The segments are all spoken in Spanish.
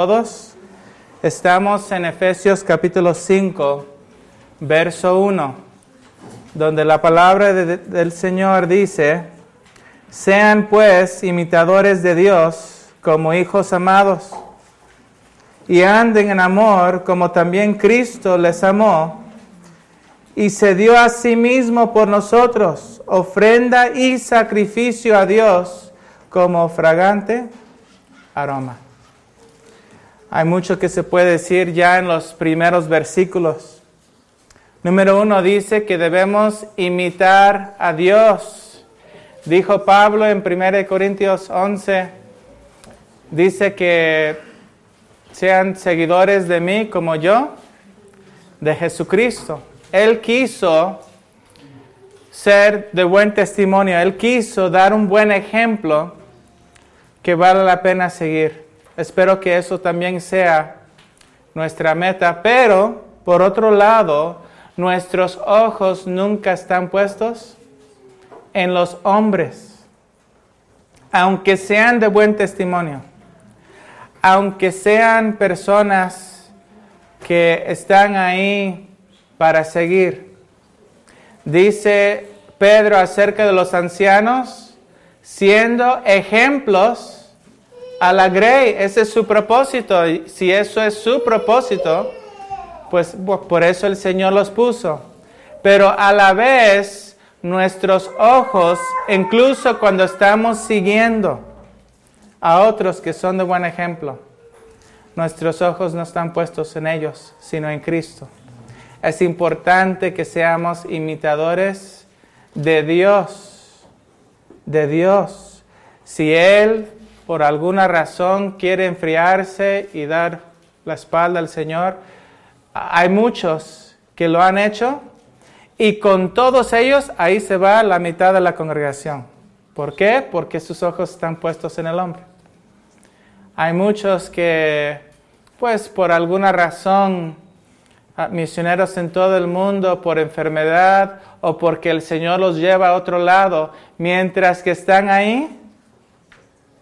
todos. Estamos en Efesios capítulo 5, verso 1, donde la palabra del Señor dice, sean pues imitadores de Dios como hijos amados, y anden en amor como también Cristo les amó, y se dio a sí mismo por nosotros, ofrenda y sacrificio a Dios como fragante aroma. Hay mucho que se puede decir ya en los primeros versículos. Número uno dice que debemos imitar a Dios. Dijo Pablo en 1 Corintios 11, dice que sean seguidores de mí como yo, de Jesucristo. Él quiso ser de buen testimonio, Él quiso dar un buen ejemplo que vale la pena seguir. Espero que eso también sea nuestra meta, pero por otro lado, nuestros ojos nunca están puestos en los hombres, aunque sean de buen testimonio, aunque sean personas que están ahí para seguir. Dice Pedro acerca de los ancianos, siendo ejemplos a la grey, ese es su propósito. Y si eso es su propósito, pues por eso el Señor los puso. Pero a la vez, nuestros ojos, incluso cuando estamos siguiendo a otros que son de buen ejemplo, nuestros ojos no están puestos en ellos, sino en Cristo. Es importante que seamos imitadores de Dios, de Dios. Si Él por alguna razón quiere enfriarse y dar la espalda al Señor. Hay muchos que lo han hecho y con todos ellos ahí se va la mitad de la congregación. ¿Por qué? Porque sus ojos están puestos en el hombre. Hay muchos que, pues por alguna razón, ah, misioneros en todo el mundo, por enfermedad o porque el Señor los lleva a otro lado, mientras que están ahí,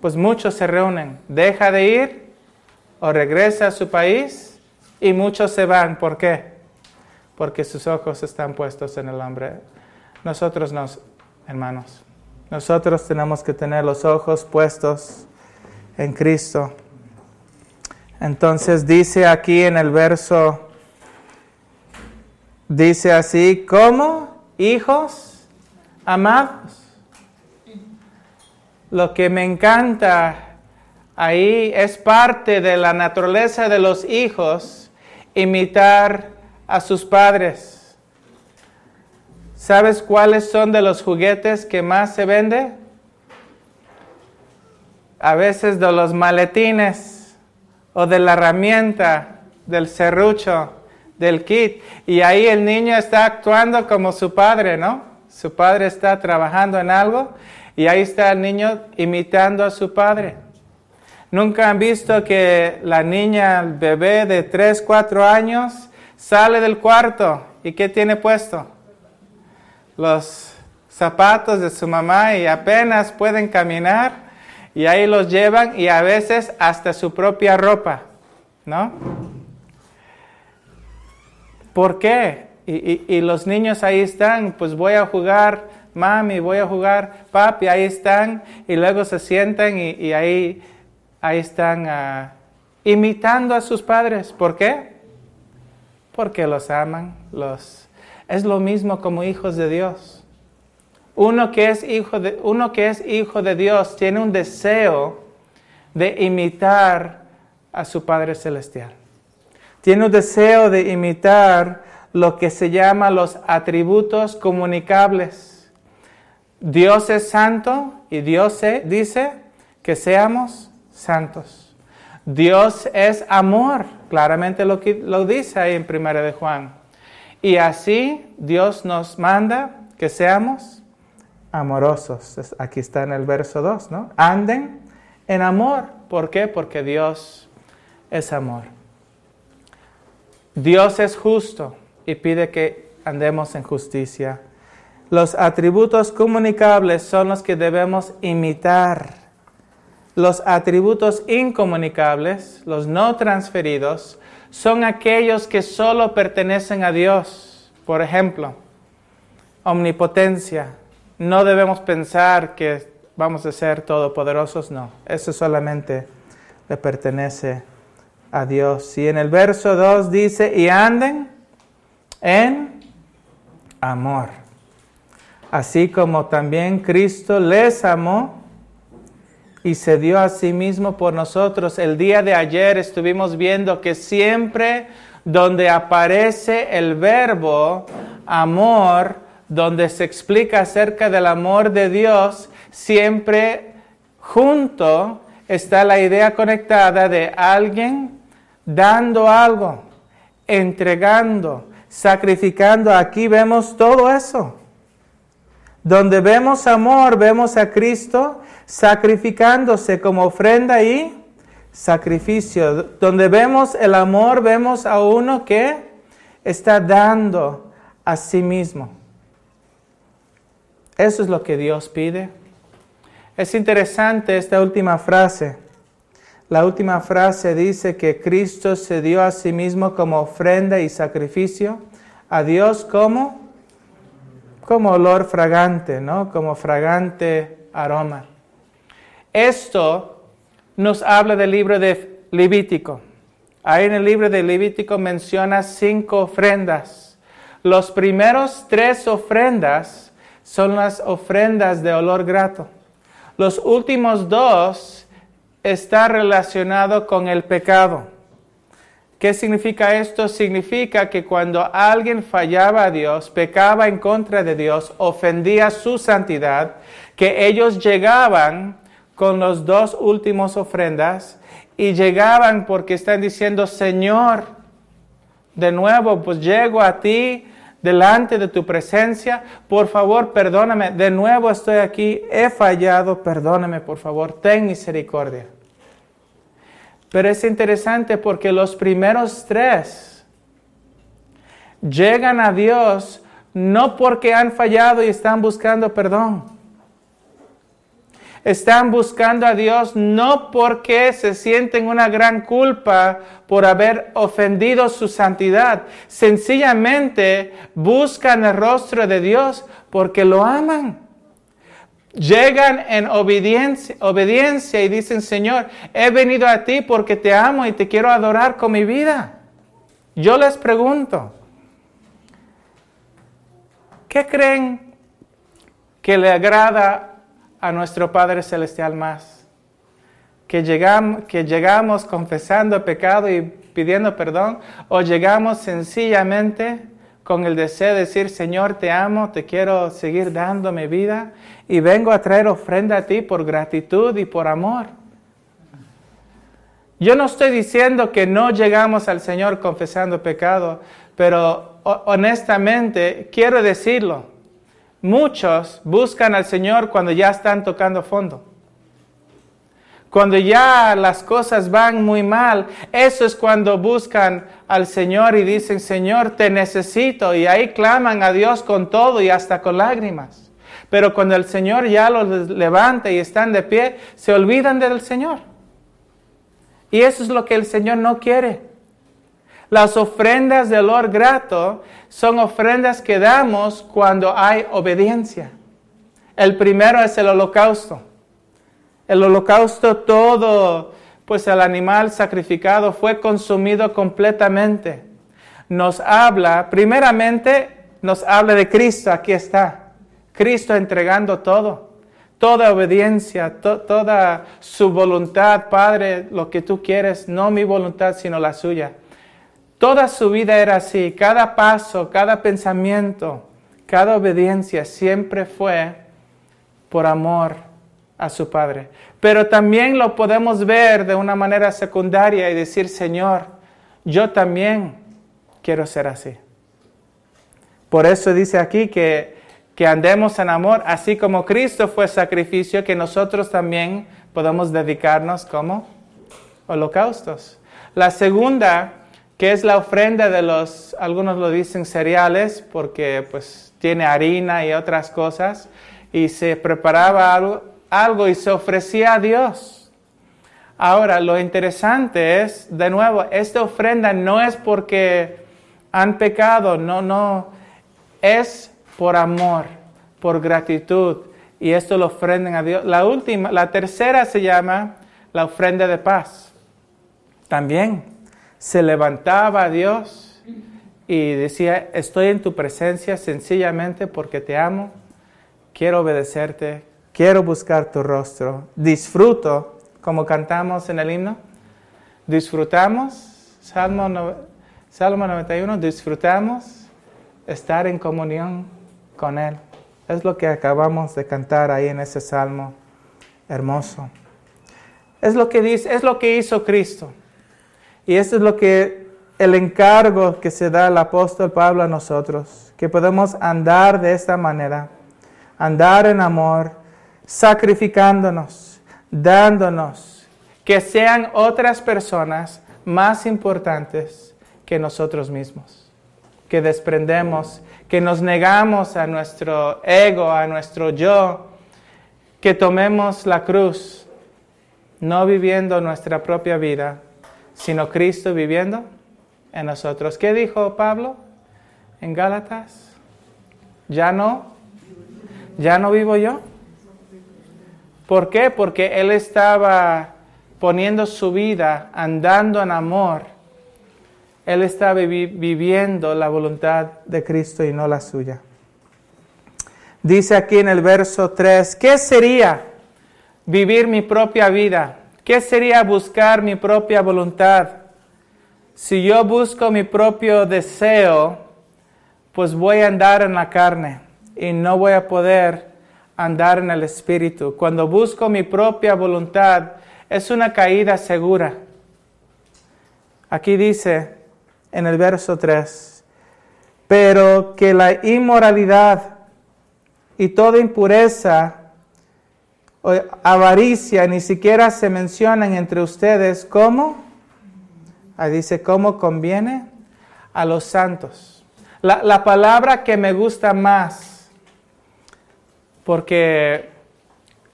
pues muchos se reúnen, deja de ir o regresa a su país y muchos se van. ¿Por qué? Porque sus ojos están puestos en el hombre. Nosotros nos, hermanos, nosotros tenemos que tener los ojos puestos en Cristo. Entonces dice aquí en el verso, dice así, como hijos amados. Lo que me encanta ahí es parte de la naturaleza de los hijos imitar a sus padres. ¿Sabes cuáles son de los juguetes que más se vende? A veces de los maletines o de la herramienta, del serrucho, del kit. Y ahí el niño está actuando como su padre, ¿no? Su padre está trabajando en algo y ahí está el niño imitando a su padre. Nunca han visto que la niña, el bebé de 3, 4 años, sale del cuarto y ¿qué tiene puesto? Los zapatos de su mamá y apenas pueden caminar y ahí los llevan y a veces hasta su propia ropa, ¿no? ¿Por qué? Y, y los niños ahí están, pues voy a jugar mami, voy a jugar, papi, ahí están, y luego se sientan y, ahí, ahí están ah, imitando a sus padres. ¿Por qué? Porque los aman, los... Es lo mismo como hijos de Dios. Uno que es hijo de, uno que es hijo de Dios tiene un deseo de imitar a su Padre Celestial. Tiene un deseo de imitar lo que se llama los atributos comunicables Dios es santo y Dios dice que seamos santos. Dios es amor, claramente lo, lo dice ahí en Primera de Juan. Y así Dios nos manda que seamos amorosos. Aquí está en el verso 2, ¿no? Anden en amor. ¿Por qué? Porque Dios es amor. Dios es justo y pide que andemos en justicia los atributos comunicables son los que debemos imitar. Los atributos incomunicables, los no transferidos, son aquellos que solo pertenecen a Dios. Por ejemplo, omnipotencia. No debemos pensar que vamos a ser todopoderosos, no. Eso solamente le pertenece a Dios. Y en el verso 2 dice, y anden en amor. Así como también Cristo les amó y se dio a sí mismo por nosotros. El día de ayer estuvimos viendo que siempre donde aparece el verbo amor, donde se explica acerca del amor de Dios, siempre junto está la idea conectada de alguien dando algo, entregando, sacrificando. Aquí vemos todo eso. Donde vemos amor, vemos a Cristo sacrificándose como ofrenda y sacrificio. Donde vemos el amor, vemos a uno que está dando a sí mismo. Eso es lo que Dios pide. Es interesante esta última frase. La última frase dice que Cristo se dio a sí mismo como ofrenda y sacrificio a Dios como como olor fragante, ¿no? Como fragante aroma. Esto nos habla del libro de Levítico. Ahí en el libro de Levítico menciona cinco ofrendas. Los primeros tres ofrendas son las ofrendas de olor grato. Los últimos dos están relacionados con el pecado. ¿Qué significa esto? Significa que cuando alguien fallaba a Dios, pecaba en contra de Dios, ofendía su santidad, que ellos llegaban con los dos últimos ofrendas y llegaban porque están diciendo, Señor, de nuevo, pues llego a ti delante de tu presencia, por favor, perdóname, de nuevo estoy aquí, he fallado, perdóname, por favor, ten misericordia. Pero es interesante porque los primeros tres llegan a Dios no porque han fallado y están buscando perdón están buscando a Dios no porque se sienten una gran culpa por haber ofendido su santidad. Sencillamente buscan el rostro de Dios porque lo aman. Llegan en obediencia, y dicen, Señor, he venido a ti porque te amo y te quiero adorar con mi vida. Yo les pregunto, ¿qué creen que le agrada a nuestro Padre Celestial más. Que llegamos, que llegamos confesando pecado y pidiendo perdón o llegamos sencillamente con el deseo de decir, Señor, te amo, te quiero seguir dando mi vida y vengo a traer ofrenda a ti por gratitud y por amor. Yo no estoy diciendo que no llegamos al Señor confesando pecado, pero honestamente quiero decirlo. Muchos buscan al Señor cuando ya están tocando fondo. Cuando ya las cosas van muy mal, eso es cuando buscan al Señor y dicen, Señor, te necesito. Y ahí claman a Dios con todo y hasta con lágrimas. Pero cuando el Señor ya los levanta y están de pie, se olvidan del Señor. Y eso es lo que el Señor no quiere. Las ofrendas de olor grato son ofrendas que damos cuando hay obediencia. El primero es el holocausto. El holocausto todo, pues el animal sacrificado fue consumido completamente. Nos habla, primeramente, nos habla de Cristo, aquí está. Cristo entregando todo, toda obediencia, toda su voluntad, Padre, lo que tú quieres, no mi voluntad, sino la suya. Toda su vida era así, cada paso, cada pensamiento, cada obediencia siempre fue por amor a su Padre. Pero también lo podemos ver de una manera secundaria y decir, Señor, yo también quiero ser así. Por eso dice aquí que, que andemos en amor, así como Cristo fue sacrificio, que nosotros también podemos dedicarnos como holocaustos. La segunda que es la ofrenda de los, algunos lo dicen cereales, porque pues tiene harina y otras cosas, y se preparaba algo, algo y se ofrecía a Dios. Ahora, lo interesante es, de nuevo, esta ofrenda no es porque han pecado, no, no, es por amor, por gratitud, y esto lo ofrenden a Dios. La última, la tercera se llama la ofrenda de paz. También se levantaba a Dios y decía, estoy en tu presencia sencillamente porque te amo, quiero obedecerte, quiero buscar tu rostro, disfruto, como cantamos en el himno, disfrutamos, Salmo, Salmo 91, disfrutamos estar en comunión con Él. Es lo que acabamos de cantar ahí en ese salmo hermoso. Es lo que dice, es lo que hizo Cristo. Y eso es lo que el encargo que se da al apóstol Pablo a nosotros, que podemos andar de esta manera, andar en amor, sacrificándonos, dándonos, que sean otras personas más importantes que nosotros mismos, que desprendemos, que nos negamos a nuestro ego, a nuestro yo, que tomemos la cruz, no viviendo nuestra propia vida, sino Cristo viviendo en nosotros. ¿Qué dijo Pablo en Gálatas? Ya no, ya no vivo yo. ¿Por qué? Porque él estaba poniendo su vida, andando en amor. Él estaba viviendo la voluntad de Cristo y no la suya. Dice aquí en el verso 3, ¿qué sería vivir mi propia vida? ¿Qué sería buscar mi propia voluntad? Si yo busco mi propio deseo, pues voy a andar en la carne y no voy a poder andar en el Espíritu. Cuando busco mi propia voluntad, es una caída segura. Aquí dice en el verso 3, pero que la inmoralidad y toda impureza o avaricia ni siquiera se mencionan entre ustedes como, ahí dice, cómo conviene a los santos. La, la palabra que me gusta más porque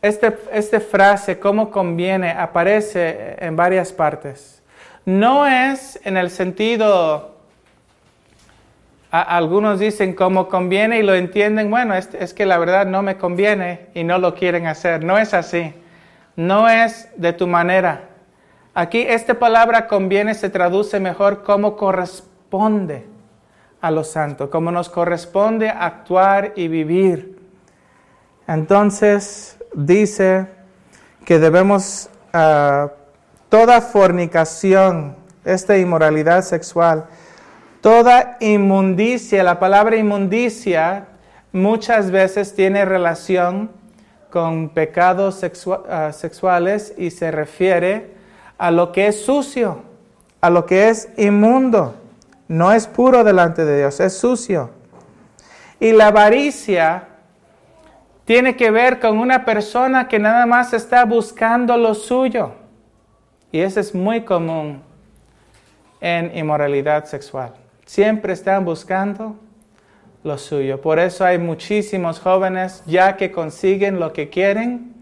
esta este frase, cómo conviene, aparece en varias partes. No es en el sentido, algunos dicen cómo conviene y lo entienden, bueno, es, que la verdad no me conviene y no lo quieren hacer. No es así. No es de tu manera. Aquí esta palabra conviene se traduce mejor como corresponde a lo santo, como nos corresponde actuar y vivir. Entonces dice que debemos, ah, toda fornicación, esta inmoralidad sexual, toda inmundicia, la palabra inmundicia muchas veces tiene relación con pecados ah, sexuales y se refiere a lo que es sucio, a lo que es inmundo. No es puro delante de Dios, es sucio. Y la avaricia tiene que ver con una persona que nada más está buscando lo suyo. Y eso es muy común en inmoralidad sexual. Siempre están buscando lo suyo. Por eso hay muchísimos jóvenes, ya que consiguen lo que quieren,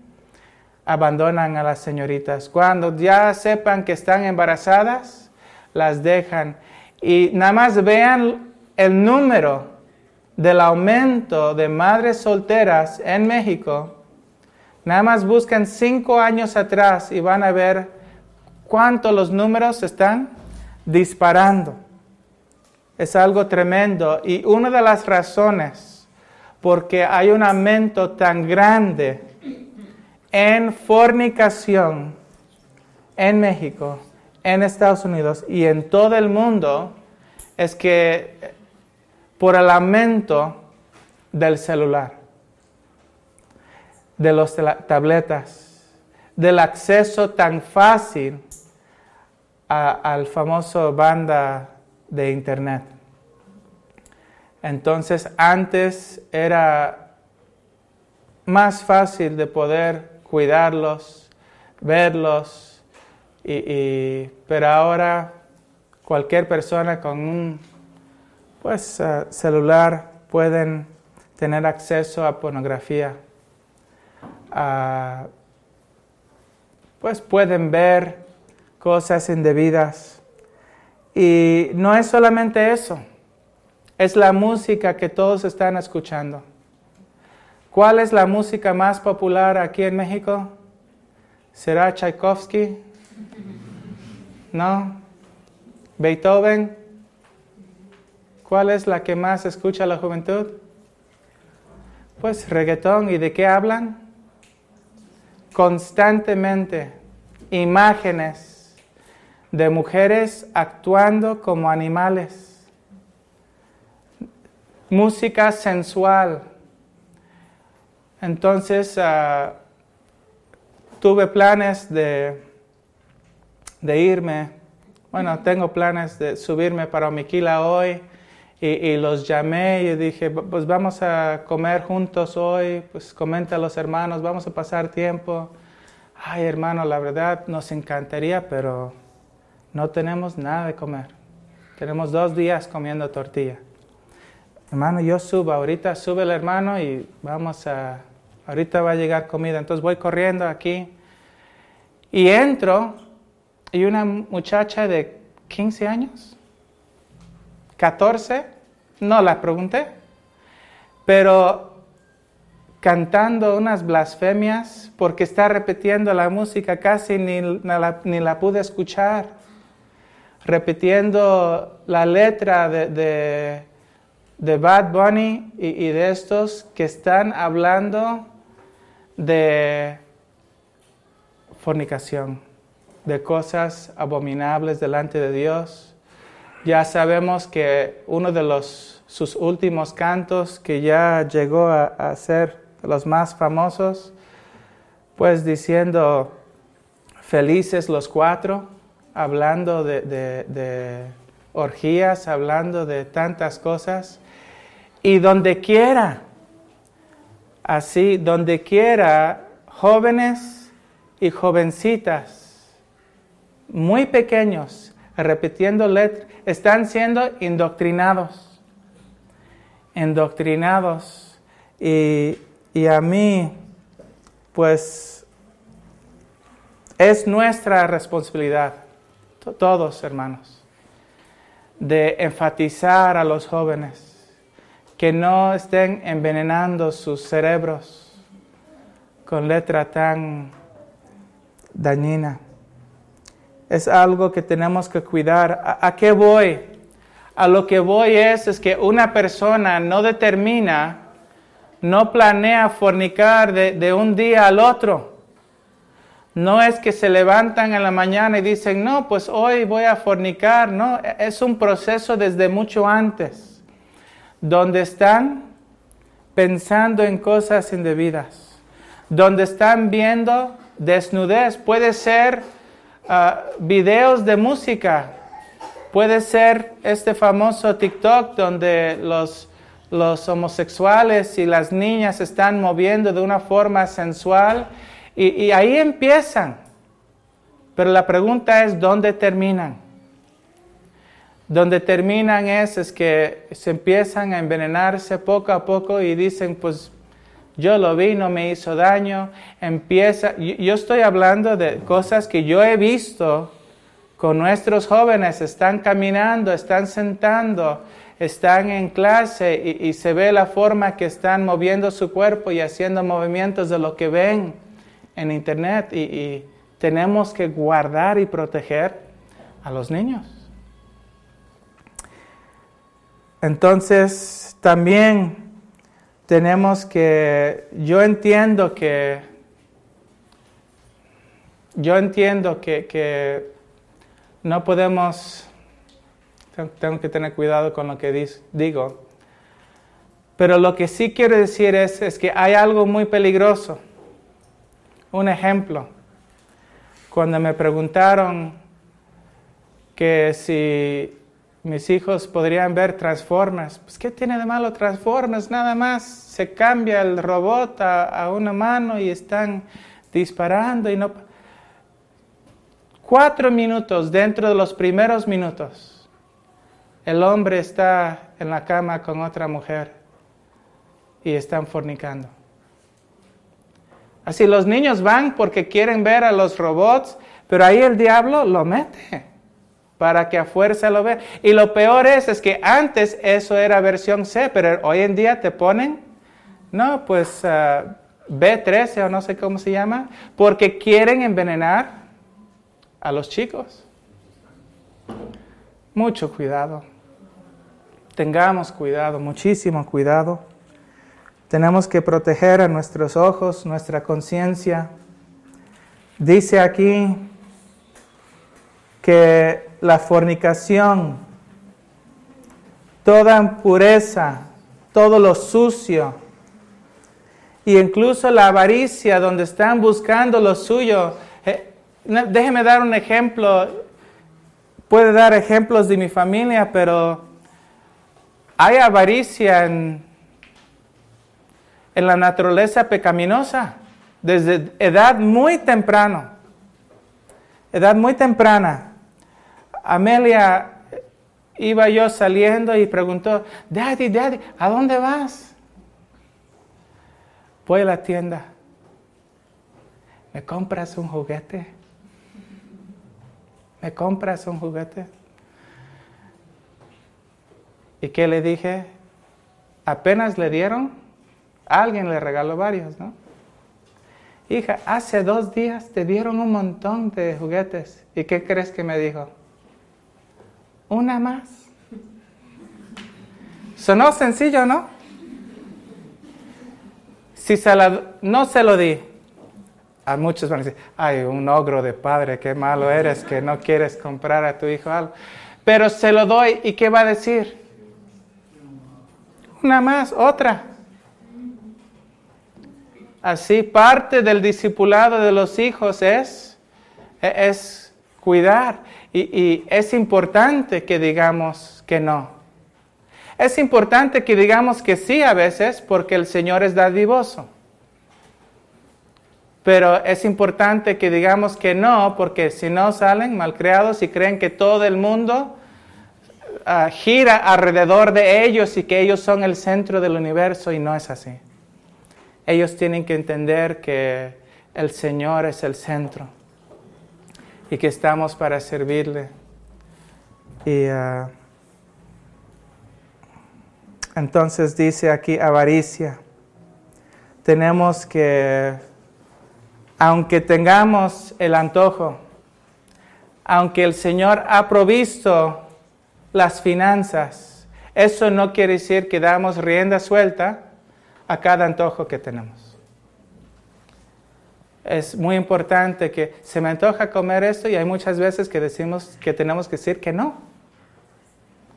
abandonan a las señoritas. Cuando ya sepan que están embarazadas, las dejan. Y nada más vean el número del aumento de madres solteras en México, nada más buscan cinco años atrás y van a ver cuánto los números están disparando. Es algo tremendo y una de las razones porque hay un aumento tan grande en fornicación en México, en Estados Unidos y en todo el mundo es que por el aumento del celular, de las tabletas, del acceso tan fácil al famoso banda de internet. Entonces antes era más fácil de poder cuidarlos, verlos, pero ahora cualquier persona con un pues uh, celular pueden tener acceso a pornografía. Pues pueden ver cosas indebidas. Y no es solamente eso, es la música que todos están escuchando. ¿Cuál es la música más popular aquí en México? ¿Será Tchaikovsky? ¿No? ¿Beethoven? ¿Cuál es la que más escucha la juventud? Pues reggaetón. ¿Y de qué hablan? Constantemente imágenes de mujeres actuando como animales. Música sensual. Entonces ah, tuve planes de, de irme. Bueno, tengo planes de subirme para Omiquila hoy y, los llamé y dije, pues vamos a comer juntos hoy, pues comenta a los hermanos, vamos a pasar tiempo. Ay, hermano, la verdad nos encantaría, pero no tenemos nada de comer. Tenemos dos días comiendo tortilla. Hermano, yo subo, ahorita sube el hermano y vamos a, ahorita va a llegar comida. Entonces voy corriendo aquí y entro y una muchacha de 15 años 14, no la pregunté, pero cantando unas blasfemias porque está repitiendo la música, casi ni, la, pude escuchar, repitiendo la letra de, de, Bad Bunny y, de estos que están hablando de fornicación, de cosas abominables delante de Dios. Ya sabemos que uno de los, sus últimos cantos que ya llegó a, ser los más famosos, pues diciendo, felices los cuatro, hablando de, de orgías, hablando de tantas cosas, y donde quiera, así, donde quiera, jóvenes y jovencitas, muy pequeños, repitiendo letras, están siendo indoctrinados, indoctrinados. Y, y a mí, pues, es nuestra responsabilidad, todos hermanos, de enfatizar a los jóvenes que no estén envenenando sus cerebros con letra tan dañina es algo que tenemos que cuidar. ¿A, qué voy? A lo que voy es, es que una persona no determina, no planea fornicar de, de un día al otro. No es que se levantan en la mañana y dicen, no, pues hoy voy a fornicar. No, es un proceso desde mucho antes, donde están pensando en cosas indebidas, donde están viendo desnudez. Puede ser Ah, videos de música. Puede ser este famoso TikTok donde los, los homosexuales y las niñas están moviendo de una forma sensual y, y ahí empiezan. Pero la pregunta es, ¿dónde terminan? Donde terminan es, es que se empiezan a envenenarse poco a poco y dicen, pues yo lo vi, no me hizo daño. Empieza, yo estoy hablando de cosas que yo he visto con nuestros jóvenes. Están caminando, están sentando, están en clase y, se ve la forma que están moviendo su cuerpo y haciendo movimientos de lo que ven en internet. y tenemos que guardar y proteger a los niños. Entonces, también tenemos que, yo entiendo que, yo entiendo que, no podemos, tengo que tener cuidado con lo que digo, pero lo que sí quiero decir es, es que hay algo muy peligroso. Un ejemplo, cuando me preguntaron que si mis hijos podrían ver Transformers. Pues, ¿qué tiene de malo Transformers? Nada más se cambia el robot a, una mano y están disparando y no... Cuatro minutos dentro de los primeros minutos, el hombre está en la cama con otra mujer y están fornicando. Así los niños van porque quieren ver a los robots, pero ahí el diablo lo mete para que a fuerza lo vea. Y lo peor es, es que antes eso era versión C, pero hoy en día te ponen, no, pues ah, B13 o no sé cómo se llama, porque quieren envenenar a los chicos. Mucho cuidado. Tengamos cuidado, muchísimo cuidado. Tenemos que proteger a nuestros ojos, nuestra conciencia. Dice aquí que la fornicación, toda impureza, todo lo sucio, y incluso la avaricia, donde están buscando lo suyo. Eh, déjeme dar un ejemplo. Puede dar ejemplos de mi familia, pero hay avaricia en, en la naturaleza pecaminosa desde edad muy temprano. Edad muy temprana. Amelia iba yo saliendo y preguntó, Daddy, Daddy, ¿a dónde vas? Voy a la tienda. ¿Me compras un juguete? ¿Me compras un juguete? ¿Y qué le dije? Apenas le dieron, alguien le regaló varios, ¿no? Hija, hace dos días te dieron un montón de juguetes. ¿Y qué crees que me dijo? una más. Sonó sencillo, ¿no? Si se no se lo di, a muchos van a decir, ay, un ogro de padre, qué malo eres que no quieres comprar a tu hijo algo. Pero se lo doy y ¿qué va a decir? Una más, otra. Así parte del discipulado de los hijos es, es cuidar. Y, es importante que digamos que no. Es importante que digamos que sí a veces porque el Señor es dadivoso. Pero es importante que digamos que no porque si no salen malcriados y creen que todo el mundo ah, gira alrededor de ellos y que ellos son el centro del universo y no es así. Ellos tienen que entender que el Señor es el centro y que estamos para servirle. Y ah, entonces dice aquí avaricia. Tenemos que, aunque tengamos el antojo, aunque el Señor ha provisto las finanzas, eso no quiere decir que damos rienda suelta a cada antojo que tenemos es muy importante que se me antoja comer esto y hay muchas veces que decimos que tenemos que decir que no.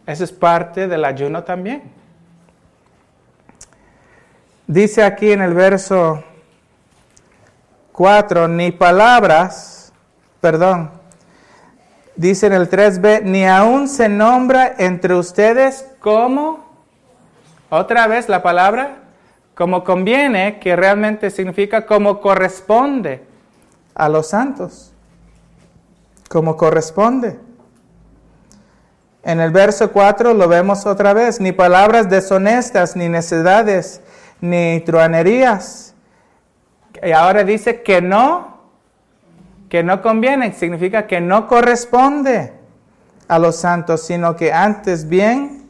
Eso es parte del ayuno también. Dice aquí en el verso 4, ni palabras, perdón, dice en el 3b, ni aún se nombra entre ustedes como, otra vez la palabra, como conviene, que realmente significa como corresponde a los santos, como corresponde. En el verso 4 lo vemos otra vez, ni palabras deshonestas, ni necedades, ni truanerías. Y ahora dice que no, que no conviene, significa que no corresponde a los santos, sino que antes bien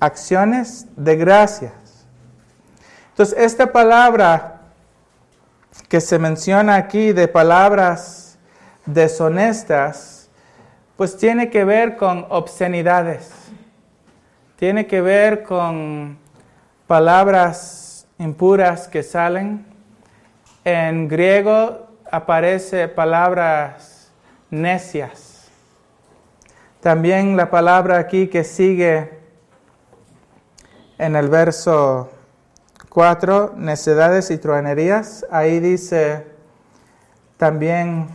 acciones de gracia. Entonces, esta palabra que se menciona aquí de palabras deshonestas, pues tiene que ver con obscenidades, tiene que ver con palabras impuras que salen. En griego aparece palabras necias. También la palabra aquí que sigue en el verso 4, necedades y truanerías. Ahí dice también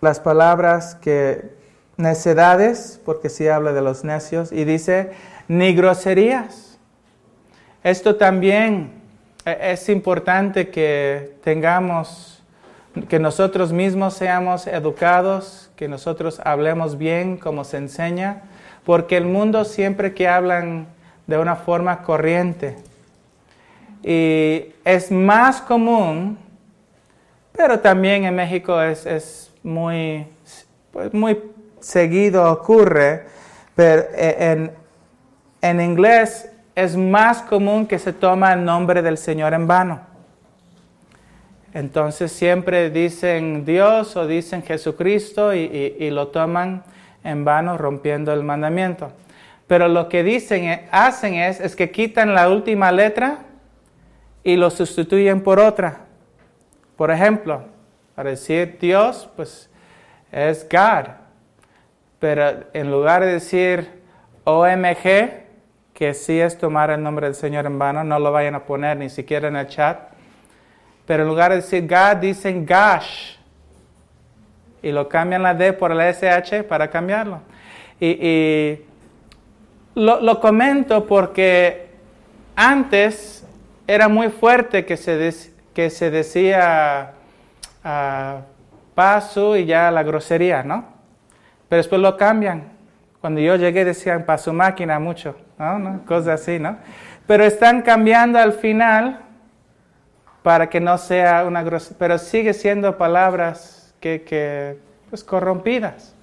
las palabras que necedades, porque sí habla de los necios, y dice ni groserías. Esto también e, es importante que tengamos, que nosotros mismos seamos educados, que nosotros hablemos bien como se enseña, porque el mundo siempre que hablan de una forma corriente, Y es más común, pero también en México es, muy, pues muy seguido ocurre, pero en, en inglés es más común que se toma el nombre del Señor en vano. Entonces siempre dicen Dios o dicen Jesucristo y, lo toman en vano rompiendo el mandamiento. Pero lo que dicen, eh, hacen es, es que quitan la última letra y lo sustituyen por otra. Por ejemplo, para decir Dios, pues es God. Pero en lugar de decir OMG, que sí es tomar el nombre del Señor en vano, no lo vayan a poner ni siquiera en el chat. Pero en lugar de decir God, dicen Gosh. Y lo cambian la D por la SH para cambiarlo. Y, lo, comento porque antes era muy fuerte que se, que se decía uh, paso y ya la grosería, ¿no? Pero después lo cambian. Cuando yo llegué decían paso máquina mucho. ¿no? Cosas así, ¿no? Pero están cambiando al final para que no sea una grosería, pero sigue siendo palabras que, que pues, corrompidas.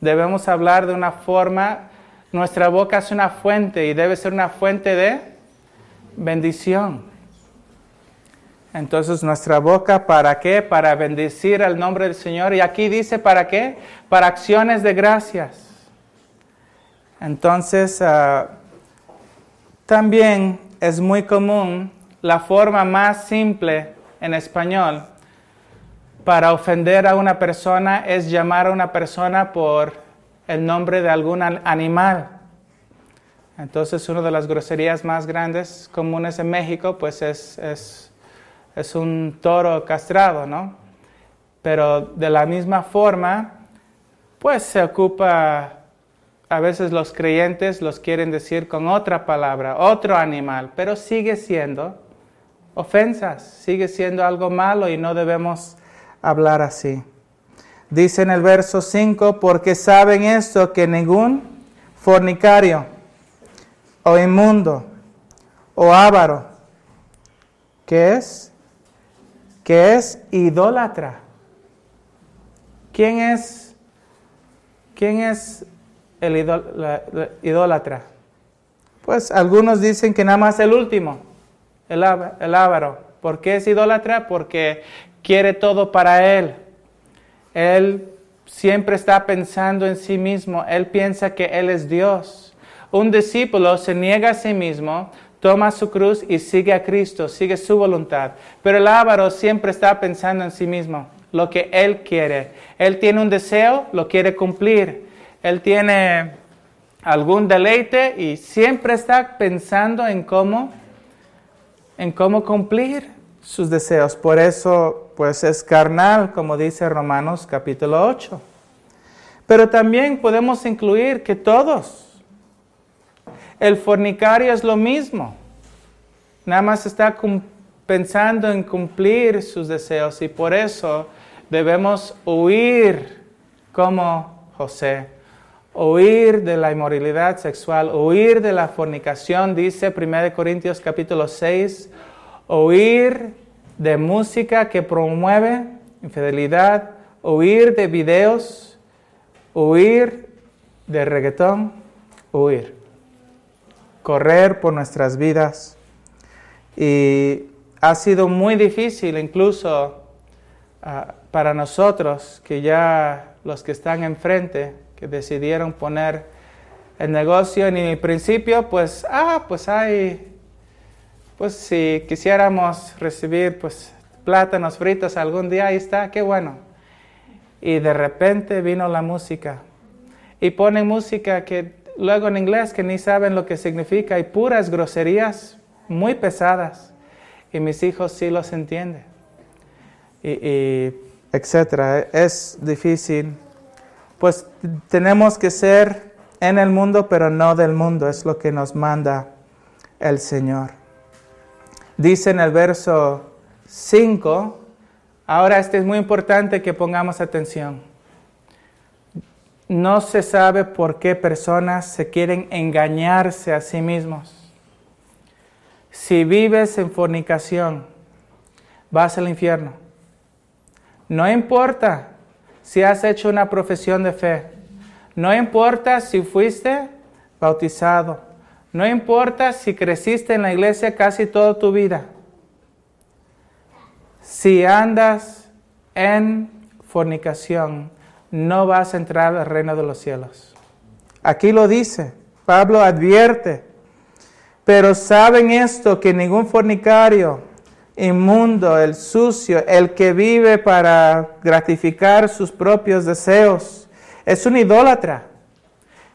Debemos hablar de una forma, nuestra boca es una fuente y debe ser una fuente de bendición. Entonces nuestra boca, ¿para qué? Para bendecir al nombre del Señor. Y aquí dice, ¿para qué? Para acciones de gracias. Entonces, uh, también es muy común la forma más simple en español para ofender a una persona es llamar a una persona por el nombre de algún animal. Entonces, una de las groserías más grandes comunes en México, pues es, es, un toro castrado, ¿no? Pero de la misma forma, pues se ocupa a veces los creyentes los quieren decir con otra palabra, otro animal, pero sigue siendo ofensas, sigue siendo algo malo y no debemos hablar así. Dice en el verso 5, porque saben esto, que ningún fornicario o inmundo o avaro, que es, que es idólatra. ¿Quién es, quién es el idólatra? Pues algunos dicen que nada más el último, el, el ávaro. ¿Por qué es idólatra? Porque quiere todo para él. Él siempre está pensando en sí mismo. Él piensa que Él es Dios. Un discípulo se niega a sí mismo, toma su cruz y sigue a Cristo, sigue su voluntad. Pero el ávaro siempre está pensando en sí mismo, lo que Él quiere. Él tiene un deseo, lo quiere cumplir él tiene algún deleite y siempre está pensando en cómo, en cómo cumplir sus deseos. Por eso, pues es carnal, como dice Romanos capítulo 8. Pero también podemos incluir que todos, el fornicario es lo mismo. Nada más está pensando en cumplir sus deseos y por eso debemos huir como José. Huir de la inmoralidad sexual, huir de la fornicación, dice 1 Corintios capítulo 6, huir de música que promueve infidelidad, huir de videos, huir de reggaetón, huir, correr por nuestras vidas. Y ha sido muy difícil incluso ah, para nosotros, que ya los que están enfrente, que decidieron poner el negocio en el principio, pues, ah, pues hay, pues si quisiéramos recibir, pues, plátanos fritos algún día, ahí está, qué bueno. Y de repente vino la música. Y ponen música que luego en inglés que ni saben lo que significa y puras groserías muy pesadas. Y mis hijos sí los entienden. Etcétera. Es difícil pues tenemos que ser en el mundo, pero no del mundo, es lo que nos manda el Señor. Dice en el verso 5, ahora este es muy importante que pongamos atención. No se sabe por qué personas se quieren engañarse a sí mismos. Si vives en fornicación, vas al infierno. No importa si has hecho una profesión de fe. No importa si fuiste bautizado. No importa si creciste en la iglesia casi toda tu vida. Si andas en fornicación, no vas a entrar al reino de los cielos. Aquí lo dice, Pablo advierte, pero saben esto, que ningún fornicario, inmundo, el sucio, el que vive para gratificar sus propios deseos, es un idólatra.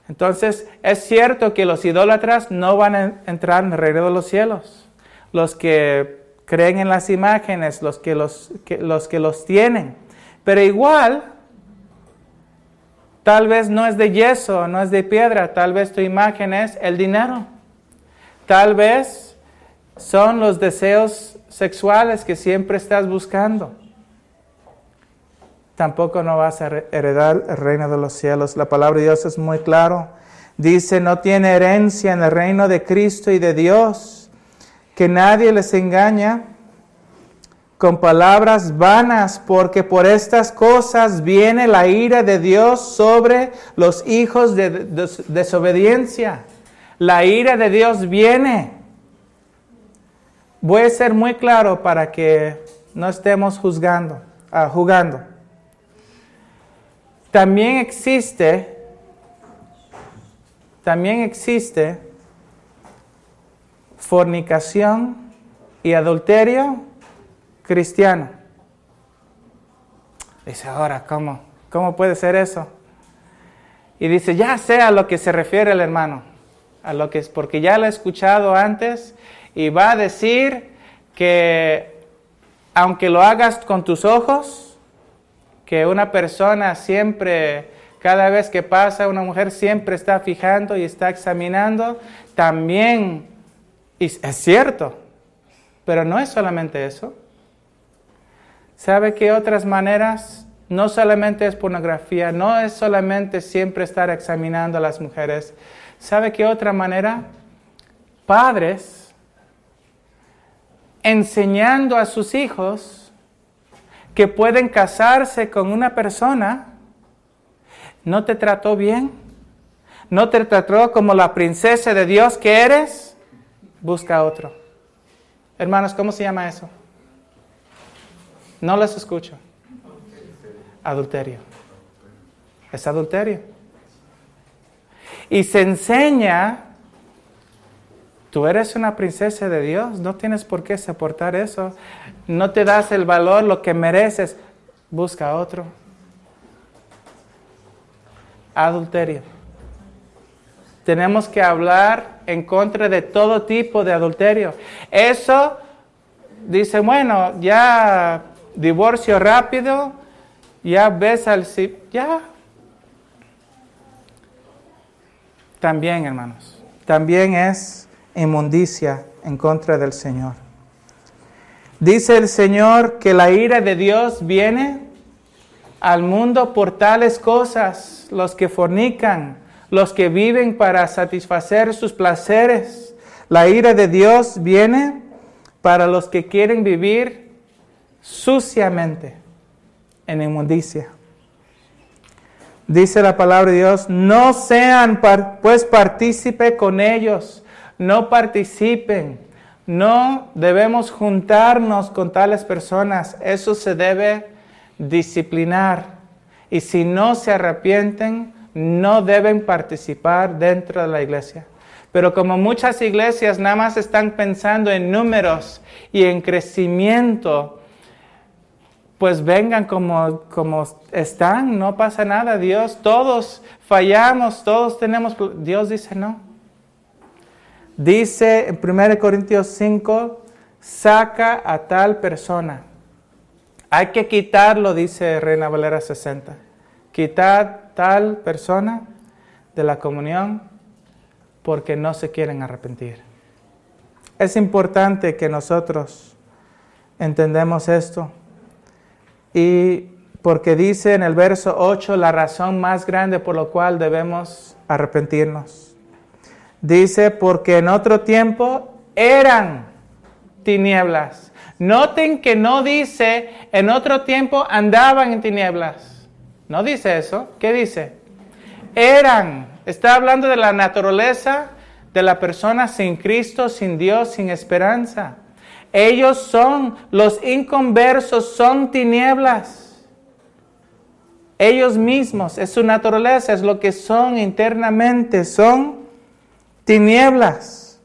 Entonces, es cierto que los idólatras no van a entrar en el reino de los cielos. Los que creen en las imágenes, los que los, los, que los tienen. Pero igual, tal vez no es de yeso, no es de piedra, tal vez tu imagen es el dinero. Tal vez son los deseos sexuales que siempre estás buscando. Tampoco no vas a heredar el reino de los cielos. La palabra de Dios es muy claro. Dice, no tiene herencia en el reino de Cristo y de Dios, que nadie les engaña con palabras vanas, porque por estas cosas viene la ira de Dios sobre los hijos de desobediencia. La ira de Dios viene. Voy a ser muy claro para que no estemos juzgando, uh, jugando. También existe, también existe fornicación y adulterio cristiano. Dice, ahora, ¿cómo? ¿Cómo puede ser eso? Y dice, ya sé a lo que se refiere el hermano, a lo que es, porque ya lo he escuchado antes y va a decir que aunque lo hagas con tus ojos, que una persona siempre, cada vez que pasa, una mujer siempre está fijando y está examinando, también es cierto, pero no es solamente eso. ¿Sabe que otras maneras? No solamente es pornografía, no es solamente siempre estar examinando a las mujeres. ¿Sabe qué otra manera? Padres enseñando a sus hijos que pueden casarse con una persona, no te trató bien, no te trató como la princesa de Dios que eres, busca otro. Hermanos, ¿cómo se llama eso? No les escucho. Adulterio. Es adulterio. Y se enseña, tú eres una princesa de Dios, no tienes por qué soportar eso. No te das el valor, lo que mereces. Busca otro. Adulterio. Tenemos que hablar en contra de todo tipo de adulterio. Eso dice, bueno, ya divorcio rápido, ya ves al ya. También, hermanos, también es inmundicia en contra del Señor. Dice el Señor que la ira de Dios viene al mundo por tales cosas, los que fornican, los que viven para satisfacer sus placeres. La ira de Dios viene para los que quieren vivir suciamente en inmundicia. Dice la palabra de Dios, no sean pues partícipe con ellos, no participen, no debemos juntarnos con tales personas, eso se debe disciplinar. Y si no se arrepienten, no deben participar dentro de la iglesia. Pero como muchas iglesias nada más están pensando en números y en crecimiento, pues vengan como, como están, no pasa nada, Dios, todos fallamos, todos tenemos, Dios dice no. Dice en 1 Corintios 5, saca a tal persona. Hay que quitarlo, dice Reina Valera 60. Quitar tal persona de la comunión porque no se quieren arrepentir. Es importante que nosotros entendemos esto. Y porque dice en el verso 8 la razón más grande por la cual debemos arrepentirnos. Dice, porque en otro tiempo eran tinieblas. Noten que no dice en otro tiempo andaban en tinieblas. No dice eso. ¿Qué dice? Eran. Está hablando de la naturaleza de la persona sin Cristo, sin Dios, sin esperanza. Ellos son, los inconversos son tinieblas. Ellos mismos, es su naturaleza, es lo que son internamente, son tinieblas.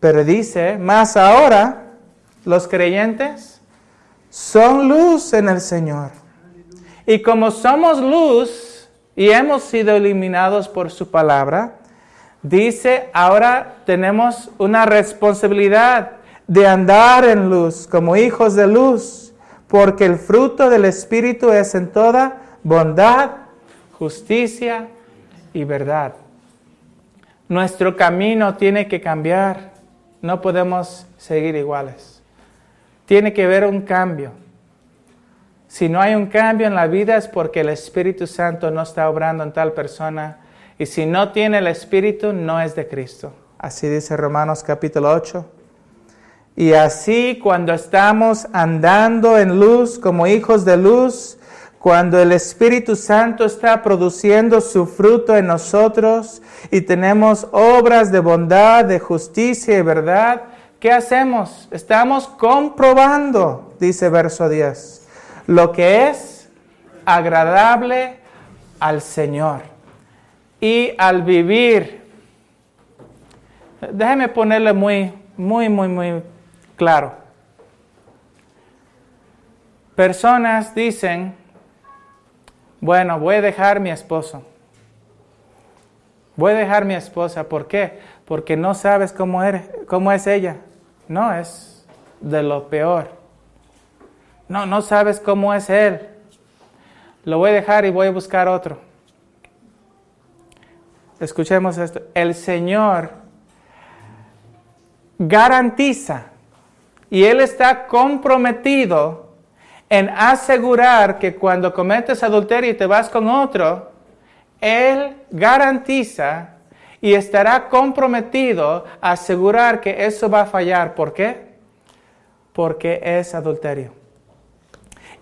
Pero dice, más ahora, los creyentes son luz en el Señor. Y como somos luz y hemos sido eliminados por su palabra, dice, ahora tenemos una responsabilidad de andar en luz como hijos de luz, porque el fruto del Espíritu es en toda bondad, justicia y verdad. Nuestro camino tiene que cambiar, no podemos seguir iguales. Tiene que haber un cambio. Si no hay un cambio en la vida es porque el Espíritu Santo no está obrando en tal persona. Y si no tiene el Espíritu, no es de Cristo. Así dice Romanos capítulo 8. Y así cuando estamos andando en luz como hijos de luz, cuando el Espíritu Santo está produciendo su fruto en nosotros y tenemos obras de bondad, de justicia y verdad, ¿qué hacemos? Estamos comprobando, dice verso 10, lo que es agradable al Señor. Y al vivir, déjeme ponerle muy, muy, muy, muy claro. Personas dicen, bueno, voy a dejar mi esposo. Voy a dejar mi esposa. ¿Por qué? Porque no sabes cómo, eres, cómo es ella. No, es de lo peor. No, no sabes cómo es él. Lo voy a dejar y voy a buscar otro. Escuchemos esto. El Señor garantiza y Él está comprometido en asegurar que cuando cometes adulterio y te vas con otro, Él garantiza y estará comprometido a asegurar que eso va a fallar. ¿Por qué? Porque es adulterio.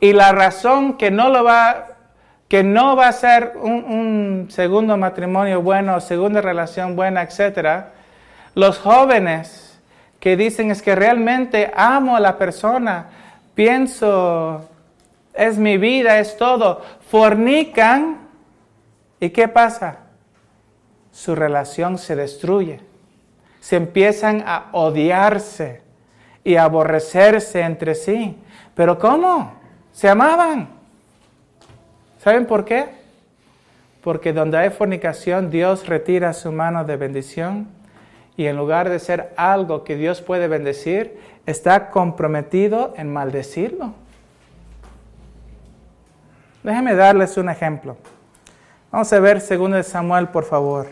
Y la razón que no lo va, que no va a ser un, un segundo matrimonio bueno, segunda relación buena, etcétera, los jóvenes que dicen es que realmente amo a la persona, pienso, es mi vida, es todo, fornican y ¿qué pasa? Su relación se destruye. Se empiezan a odiarse y aborrecerse entre sí. Pero ¿cómo? Se amaban. ¿Saben por qué? Porque donde hay fornicación, Dios retira su mano de bendición y en lugar de ser algo que Dios puede bendecir, está comprometido en maldecirlo. Déjenme darles un ejemplo. Vamos a ver 2 Samuel, por favor.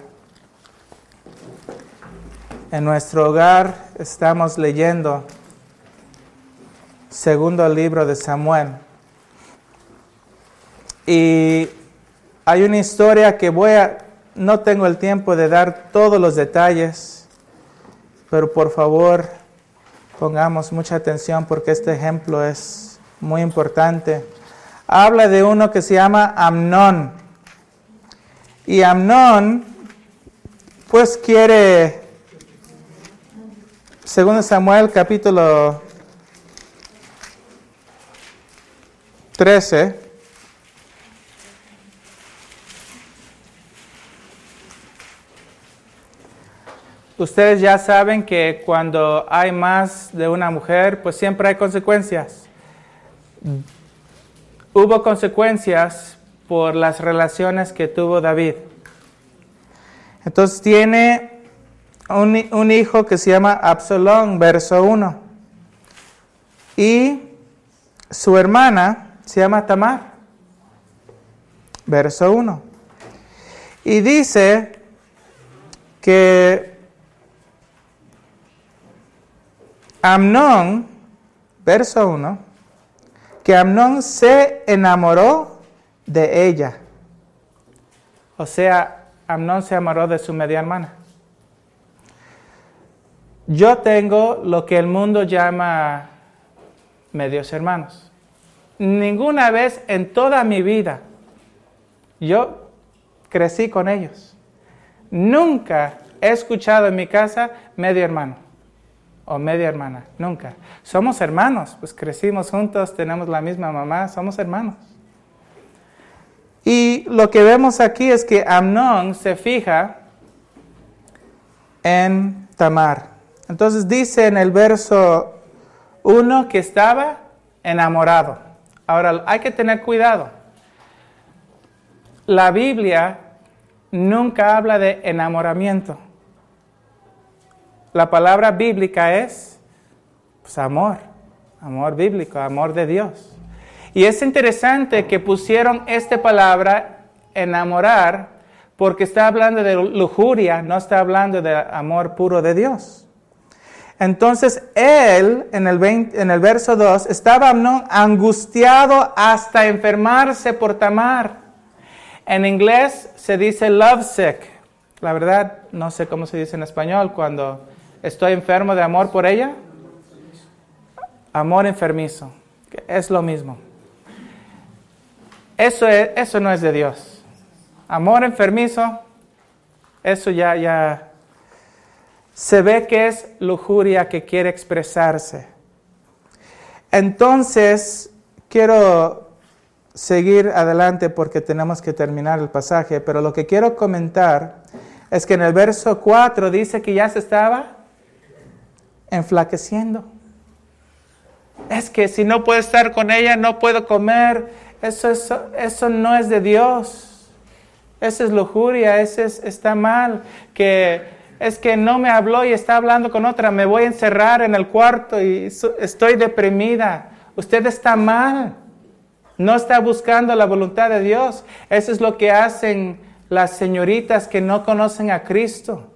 En nuestro hogar estamos leyendo segundo libro de Samuel. Y hay una historia que voy a, no tengo el tiempo de dar todos los detalles, pero por favor, pongamos mucha atención porque este ejemplo es muy importante. Habla de uno que se llama Amnón. Y Amnón, pues quiere, según Samuel capítulo 13, Ustedes ya saben que cuando hay más de una mujer, pues siempre hay consecuencias. Hubo consecuencias por las relaciones que tuvo David. Entonces tiene un, hijo que se llama Absalón, verso 1. Y su hermana se llama Tamar, verso 1. Y dice que Amnón, verso 1, que Amnón se enamoró de ella. O sea, Amnón se enamoró de su media hermana. yo tengo lo que el mundo llama medios hermanos. Ninguna vez en toda mi vida yo crecí con ellos. Nunca he escuchado en mi casa medio hermano o media hermana, nunca. Somos hermanos, pues crecimos juntos, tenemos la misma mamá, somos hermanos. Y lo que vemos aquí es que Amnón se fija en Tamar. Entonces dice en el verso 1 que estaba enamorado. Ahora hay que tener cuidado. La Biblia nunca habla de enamoramiento. La palabra bíblica es pues, amor, amor bíblico, amor de Dios. Y es interesante que pusieron esta palabra enamorar porque está hablando de lujuria, no está hablando de amor puro de Dios. Entonces él, en el, en el verso 2, estaba angustiado hasta enfermarse por Tamar. En inglés se dice lovesick. La verdad, no sé cómo se dice en español cuando estoy enfermo de amor por ella. Amor enfermizo. Es lo mismo. Eso, eso no es de Dios. Amor enfermizo, eso ya, ya se ve que es lujuria que quiere expresarse. Entonces, quiero seguir adelante porque tenemos que terminar el pasaje, pero lo que quiero comentar es que en el verso 4 dice que ya se estaba enflaqueciendo. Es que si no puedo estar con ella, no puedo comer. Eso, eso, eso no es de Dios. Esa es lujuria, eso está mal. Que es que no me habló y está hablando con otra, me voy a encerrar en el cuarto y estoy deprimida. Usted está mal. No está buscando la voluntad de Dios. Eso es lo que hacen las señoritas que no conocen a Cristo.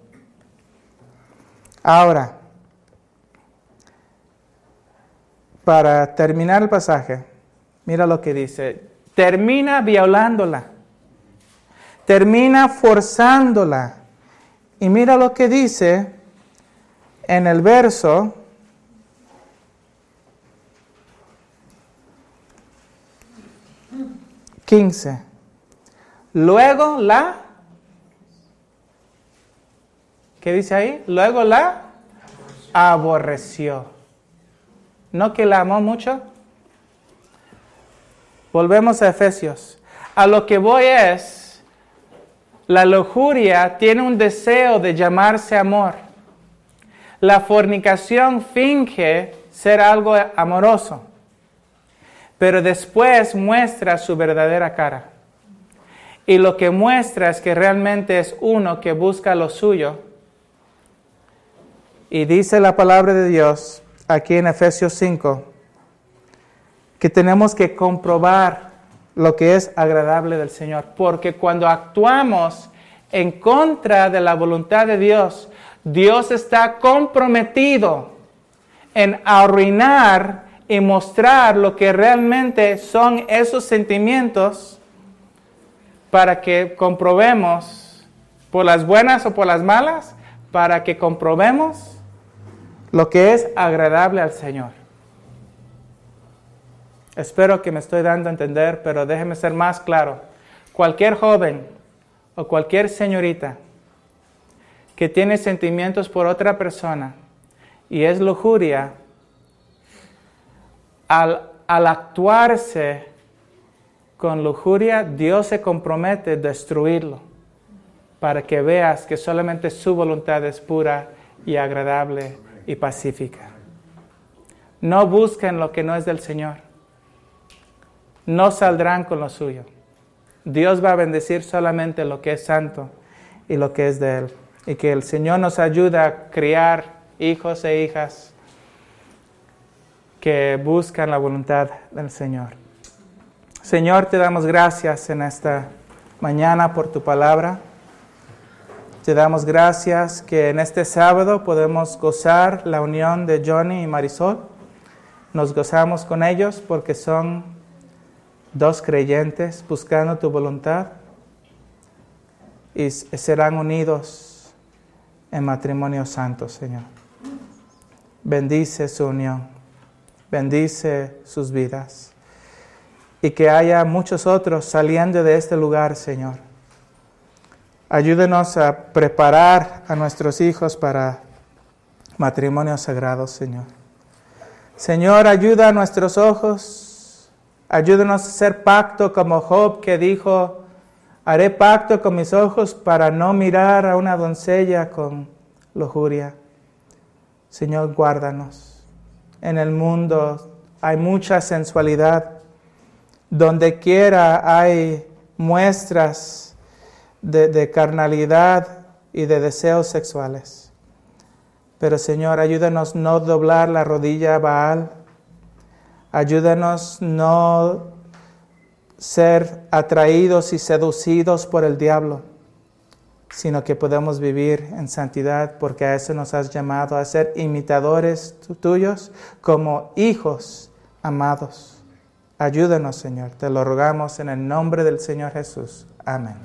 Ahora, para terminar el pasaje, mira lo que dice. Termina violándola. Termina forzándola y mira lo que dice en el verso quince. Luego la, ¿qué dice ahí? Luego la aborreció. ¿No que la amó mucho? Volvemos a Efesios. A lo que voy es, la lujuria tiene un deseo de llamarse amor. La fornicación finge ser algo amoroso, pero después muestra su verdadera cara. Y lo que muestra es que realmente es uno que busca lo suyo. Y dice la palabra de Dios aquí en Efesios 5 que tenemos que comprobar lo que es agradable del Señor. Porque cuando actuamos en contra de la voluntad de Dios, Dios está comprometido en arruinar y mostrar lo que realmente son esos sentimientos para que comprobemos, por las buenas o por las malas, para que comprobemos lo que es agradable al Señor. Espero que me estoy dando a entender, pero déjeme ser más claro. Cualquier joven o cualquier señorita que tiene sentimientos por otra persona y es lujuria, al, al actuarse con lujuria, Dios se compromete a destruirlo para que veas que solamente su voluntad es pura y agradable y pacífica. No busquen lo que no es del Señor no saldrán con lo suyo. Dios va a bendecir solamente lo que es santo y lo que es de Él. Y que el Señor nos ayude a criar hijos e hijas que buscan la voluntad del Señor. Señor, te damos gracias en esta mañana por tu palabra. Te damos gracias que en este sábado podemos gozar la unión de Johnny y Marisol. Nos gozamos con ellos porque son dos creyentes buscando tu voluntad y serán unidos en matrimonio santo, Señor. bendice su unión, bendice sus vidas. Y que haya muchos otros saliendo de este lugar, Señor. Ayúdenos a preparar a nuestros hijos para matrimonios sagrados, Señor. Señor, ayuda a nuestros ojos. Ayúdenos a hacer pacto como Job que dijo, haré pacto con mis ojos para no mirar a una doncella con lujuria. Señor, guárdanos. En el mundo hay mucha sensualidad. Donde quiera hay muestras de, carnalidad y de deseos sexuales. Pero Señor, ayúdanos no doblar la rodilla a Baal. Ayúdanos no ser atraídos y seducidos por el diablo sino que podemos vivir en santidad porque a eso nos has llamado, a ser imitadores tuyos como hijos amados. Ayúdanos, Señor, te lo rogamos en el nombre del Señor Jesús. Amén.